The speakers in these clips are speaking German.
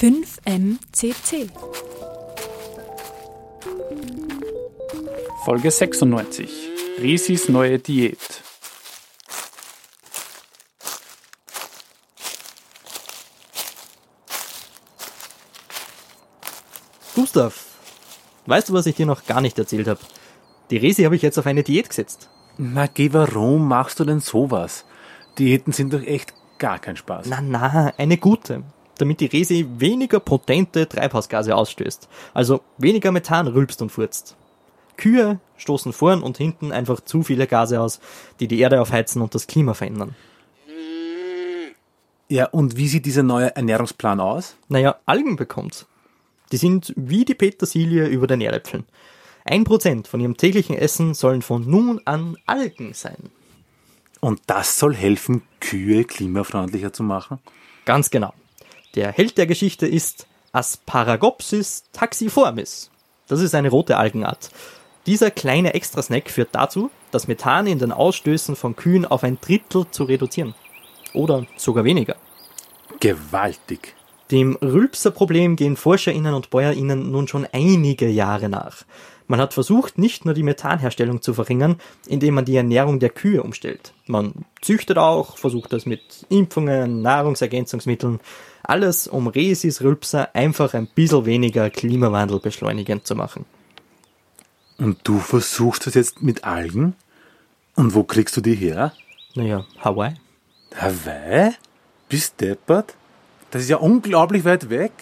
5MCC Folge 96 Risis neue Diät Gustav, weißt du, was ich dir noch gar nicht erzählt habe? Die Resi habe ich jetzt auf eine Diät gesetzt. Na geh, warum machst du denn sowas? Diäten sind doch echt gar kein Spaß. Na, na, eine gute. Damit die Resi weniger potente Treibhausgase ausstößt. Also weniger Methan rülpst und furzt. Kühe stoßen vorn und hinten einfach zu viele Gase aus, die die Erde aufheizen und das Klima verändern. Ja, und wie sieht dieser neue Ernährungsplan aus? Naja, Algen bekommt's. Die sind wie die Petersilie über den Erdäpfeln. Ein Prozent von ihrem täglichen Essen sollen von nun an Algen sein. Und das soll helfen, Kühe klimafreundlicher zu machen? Ganz genau. Der Held der Geschichte ist Asparagopsis taxiformis. Das ist eine rote Algenart. Dieser kleine Extrasnack führt dazu, das Methan in den Ausstößen von Kühen auf ein Drittel zu reduzieren. Oder sogar weniger. Gewaltig. Dem Rülpserproblem gehen ForscherInnen und BäuerInnen nun schon einige Jahre nach. Man hat versucht, nicht nur die Methanherstellung zu verringern, indem man die Ernährung der Kühe umstellt. Man züchtet auch, versucht das mit Impfungen, Nahrungsergänzungsmitteln, alles um Resis Rülpser einfach ein bisschen weniger Klimawandel beschleunigend zu machen. Und du versuchst das jetzt mit Algen? Und wo kriegst du die her? Naja, Hawaii. Hawaii? Bist deppert? Das ist ja unglaublich weit weg.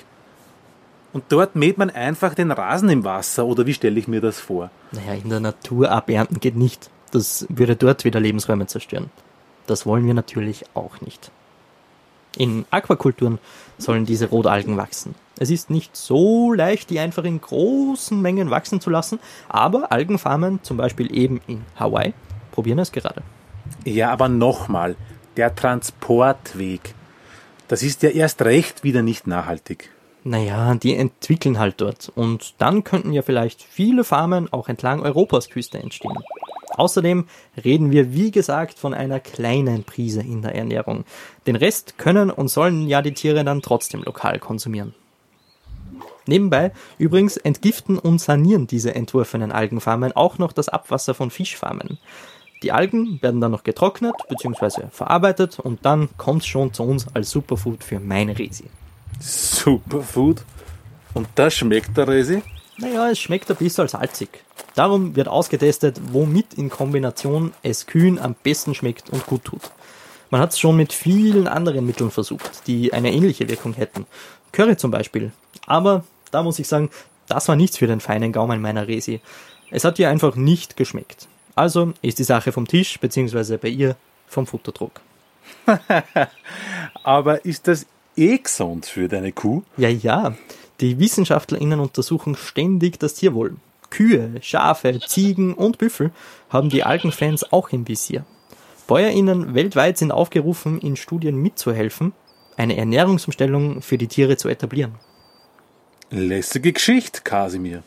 Und dort mäht man einfach den Rasen im Wasser, oder wie stelle ich mir das vor? Naja, in der Natur abernten geht nicht. Das würde dort wieder Lebensräume zerstören. Das wollen wir natürlich auch nicht. In Aquakulturen sollen diese Rotalgen wachsen. Es ist nicht so leicht, die einfach in großen Mengen wachsen zu lassen, aber Algenfarmen, zum Beispiel eben in Hawaii, probieren es gerade. Ja, aber nochmal, der Transportweg, das ist ja erst recht wieder nicht nachhaltig. Naja, die entwickeln halt dort. Und dann könnten ja vielleicht viele Farmen auch entlang Europas Küste entstehen. Außerdem reden wir, wie gesagt, von einer kleinen Prise in der Ernährung. Den Rest können und sollen ja die Tiere dann trotzdem lokal konsumieren. Nebenbei übrigens entgiften und sanieren diese entworfenen Algenfarmen auch noch das Abwasser von Fischfarmen. Die Algen werden dann noch getrocknet bzw. verarbeitet und dann kommt schon zu uns als Superfood für meine Resi. Superfood. Und das schmeckt der Resi? Naja, es schmeckt ein bisschen salzig. Darum wird ausgetestet, womit in Kombination es Kühen am besten schmeckt und gut tut. Man hat es schon mit vielen anderen Mitteln versucht, die eine ähnliche Wirkung hätten. Curry zum Beispiel. Aber da muss ich sagen, das war nichts für den feinen Gaumen meiner Resi. Es hat ihr einfach nicht geschmeckt. Also ist die Sache vom Tisch, beziehungsweise bei ihr vom Futterdruck. Aber ist das eh gesund für deine Kuh? Ja, ja. Die WissenschaftlerInnen untersuchen ständig das Tierwohl. Kühe, Schafe, Ziegen und Büffel haben die Algenfans auch im Visier. BäuerInnen weltweit sind aufgerufen, in Studien mitzuhelfen, eine Ernährungsumstellung für die Tiere zu etablieren. Lässige Geschichte, Kasimir.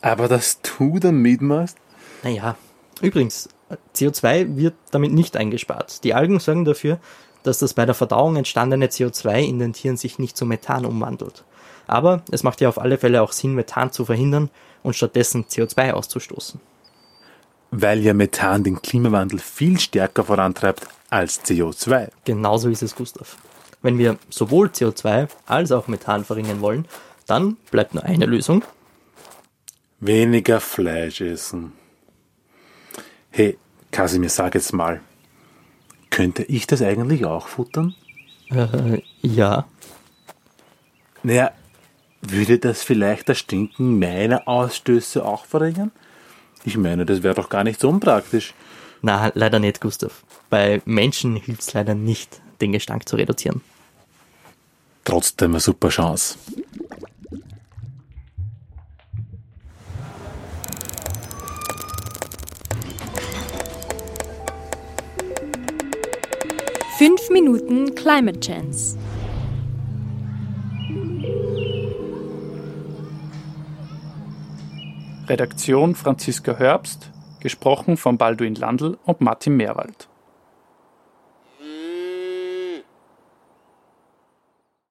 Aber dass du da mitmachst? Naja, übrigens, CO2 wird damit nicht eingespart. Die Algen sorgen dafür, dass das bei der Verdauung entstandene CO2 in den Tieren sich nicht zu Methan umwandelt. Aber es macht ja auf alle Fälle auch Sinn, Methan zu verhindern und stattdessen CO2 auszustoßen. Weil ja Methan den Klimawandel viel stärker vorantreibt als CO2. Genauso ist es, Gustav. Wenn wir sowohl CO2 als auch Methan verringern wollen, dann bleibt nur eine Lösung. Weniger Fleisch essen. Hey, Kasimir, sag jetzt mal, könnte ich das eigentlich auch futtern? Äh, ja. Naja, würde das vielleicht das Stinken meiner Ausstöße auch verringern? Ich meine, das wäre doch gar nicht so unpraktisch. Na, leider nicht, Gustav. Bei Menschen hilft es leider nicht, den Gestank zu reduzieren. Trotzdem eine super Chance. Fünf Minuten Climate Chance. Redaktion Franziska Herbst, gesprochen von Balduin Landl und Martin Meerwald.